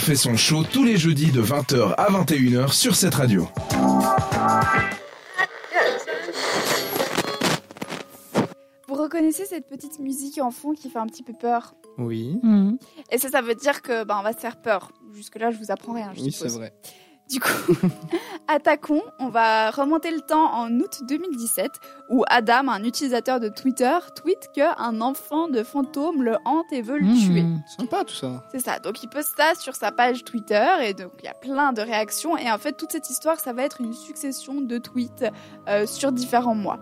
fait son show tous les jeudis de 20h à 21h sur cette radio. Vous reconnaissez cette petite musique en fond qui fait un petit peu peur? Oui. Mhm. Et ça, ça veut dire que bah, on va se faire peur. Jusque-là, je vous apprends rien. Je Oui, c'est vrai. Du coup, attaquons. On va remonter le temps en août 2017 où Adam, un utilisateur de Twitter, tweet qu'un enfant de fantôme le hante et veut le Mhm. tuer. Sympa tout ça. C'est ça. Donc il poste ça sur sa page Twitter et donc il y a plein de réactions. Et en fait, toute cette histoire, ça va être une succession de tweets euh, sur différents mois.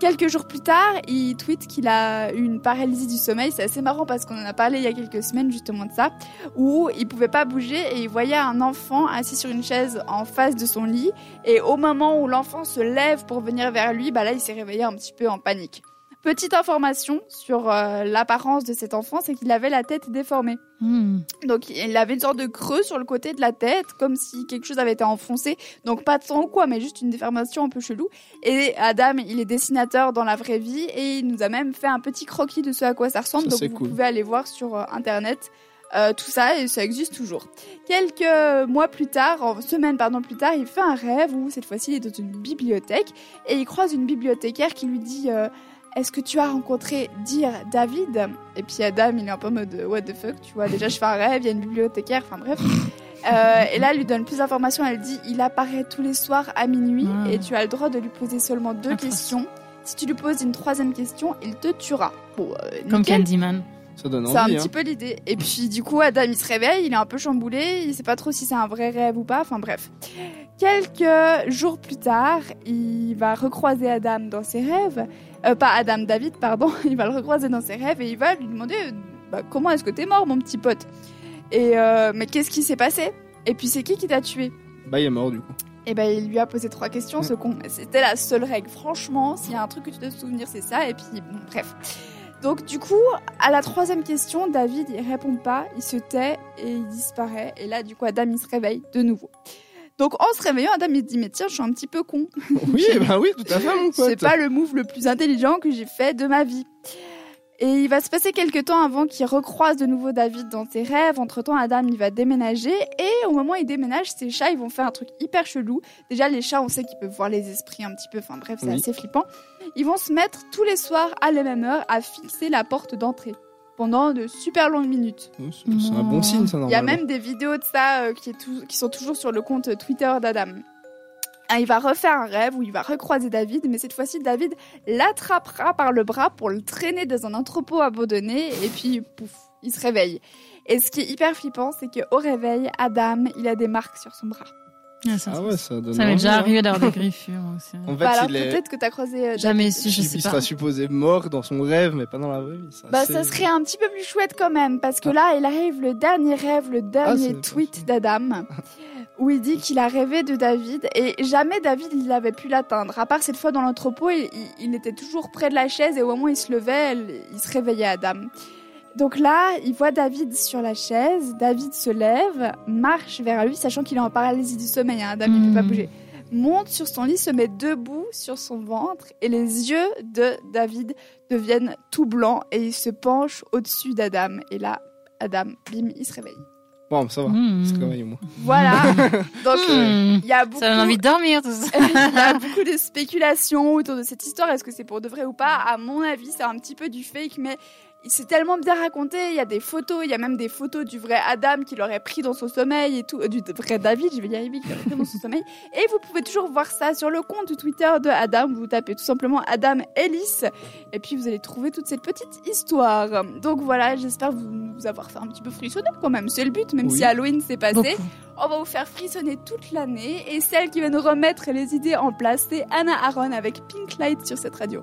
Quelques jours plus tard, il tweet qu'il a une paralysie du sommeil. C'est assez marrant parce qu'on en a parlé il y a quelques semaines justement de ça, où il pouvait pas bouger et il voyait un enfant assis sur une chaise en face de son lit. Et au moment où l'enfant se lève pour venir vers lui, bah là, il s'est réveillé un petit peu en panique. Petite information sur euh, l'apparence de cet enfant, c'est qu'il avait la tête déformée. Mhm. Donc il avait une sorte de creux sur le côté de la tête, comme si quelque chose avait été enfoncé. Donc pas de sang ou quoi, mais juste une déformation un peu chelou. Et Adam, il est dessinateur dans la vraie vie et il nous a même fait un petit croquis de ce à quoi ça ressemble. Ça, Donc vous cool. pouvez aller voir sur euh, internet. euh, tout ça et ça existe toujours. Quelques mois plus tard, en semaines pardon plus tard, il fait un rêve où cette fois-ci il est dans une bibliothèque et il croise une bibliothécaire qui lui dit euh, est-ce que tu as rencontré Dire David? Et puis Adam, il est un peu en mode What the fuck, tu vois. Déjà, je fais un rêve, il y a une bibliothécaire, enfin bref. Euh, et là, elle lui donne plus d'informations. Elle dit Il apparaît tous les soirs à minuit Ah. et tu as le droit de lui poser seulement deux questions. Si tu lui poses une troisième question, il te tuera. Bon, euh, Comme. Candyman. Ça donne C'est un petit hein. peu l'idée. Et puis du coup, Adam il se réveille, il est un peu chamboulé, il sait pas trop si c'est un vrai rêve ou pas. Enfin bref. Quelques jours plus tard, il va recroiser Adam dans ses rêves. Euh, pas Adam, David, pardon. Il va le recroiser dans ses rêves et il va lui demander bah, comment est-ce que t'es mort, mon petit pote? Et euh, mais qu'est-ce qui s'est passé? Et puis c'est qui qui t'a tué? Bah il est mort du coup. et ben il lui a posé trois questions, ce con. C'était la seule règle. Franchement, s'il y a un truc que tu dois te souvenir, c'est ça. Et puis, bon, bref. Donc du coup, à la troisième question, David il répond pas, il se tait et il disparaît. Et là, du coup, Adam il se réveille de nouveau. Donc en se réveillant, Adam il se dit mais tiens, je suis un petit peu con. Oui, bah oui, tout à fait mon pote. C'est pas le move le plus intelligent que j'ai fait de ma vie. Et il va se passer quelques temps avant qu'il recroise de nouveau David dans ses rêves. Entre temps, Adam, il va déménager. Et au moment où il déménage, ses chats, ils vont faire un truc hyper chelou. Déjà, les chats, on sait qu'ils peuvent voir les esprits un petit peu. Enfin bref, c'est Oui. assez flippant. Ils vont se mettre tous les soirs à la même heure à fixer la porte d'entrée. Pendant de super longues minutes. Oui, C'est un bon signe ça Il y a normalement. même des vidéos de ça euh, qui, est tou- qui sont toujours sur le compte Twitter d'Adam. Ah, il va refaire un rêve où il va recroiser David, mais cette fois-ci, David l'attrapera par le bras pour le traîner dans un entrepôt abandonné, et puis, pouf, il se réveille. Et ce qui est hyper flippant, c'est qu'au réveil, Adam, il a des marques sur son bras. Ah, ça, Ah ouais, ça donne ça m'est déjà hein. arrivé d'avoir des griffures aussi. En fait, Bah alors il est... peut-être que t'as croisé euh, Jamais David. su, je il sais sera pas. supposé mort dans son rêve, mais pas dans la vraie vie. ça, Bah ça serait un petit peu plus chouette quand même, parce que là, il arrive le dernier rêve, le dernier tweet d'Adam, où il dit qu'il a rêvé de David, et jamais David, il avait pu l'atteindre. À part cette fois dans l'entrepôt, il, était toujours près de la chaise, et au moment où il se levait, il se réveillait Adam. Donc là, il voit David sur la chaise, David se lève, marche vers lui, sachant qu'il est en paralysie du sommeil, hein, Adam, il peut pas Hmm. bouger. Monte sur son lit, se met debout sur son ventre, et les yeux de David deviennent tout blancs et il se penche au-dessus d'Adam. Et là, Adam, bim, il se réveille. Bon, ça va. Mmh. C'est quand même moi. Voilà. Donc, Mmh. il y a beaucoup. Ça donne envie de dormir, tout ça. il y a beaucoup de spéculations autour de cette histoire. Est-ce que c'est pour de vrai ou pas? À mon avis, c'est un petit peu du fake, mais c'est tellement bien raconté. Il y a des photos, il y a même des photos du vrai Adam qu'il aurait pris dans son sommeil et tout, euh, du vrai David, je vais y arriver, qu'il aurait pris dans son sommeil. Et vous pouvez toujours voir ça sur le compte Twitter de Adam. Vous tapez tout simplement Adam Ellis et puis vous allez trouver toute cette petite histoire. Donc voilà, j'espère vous, vous avoir fait un petit peu frissonner quand même. C'est le but, même Oui. si Halloween s'est passé. Beaucoup. On va vous faire frissonner toute l'année et celle qui va nous remettre les idées en place, c'est Anna Aaron avec Pink Light sur cette radio.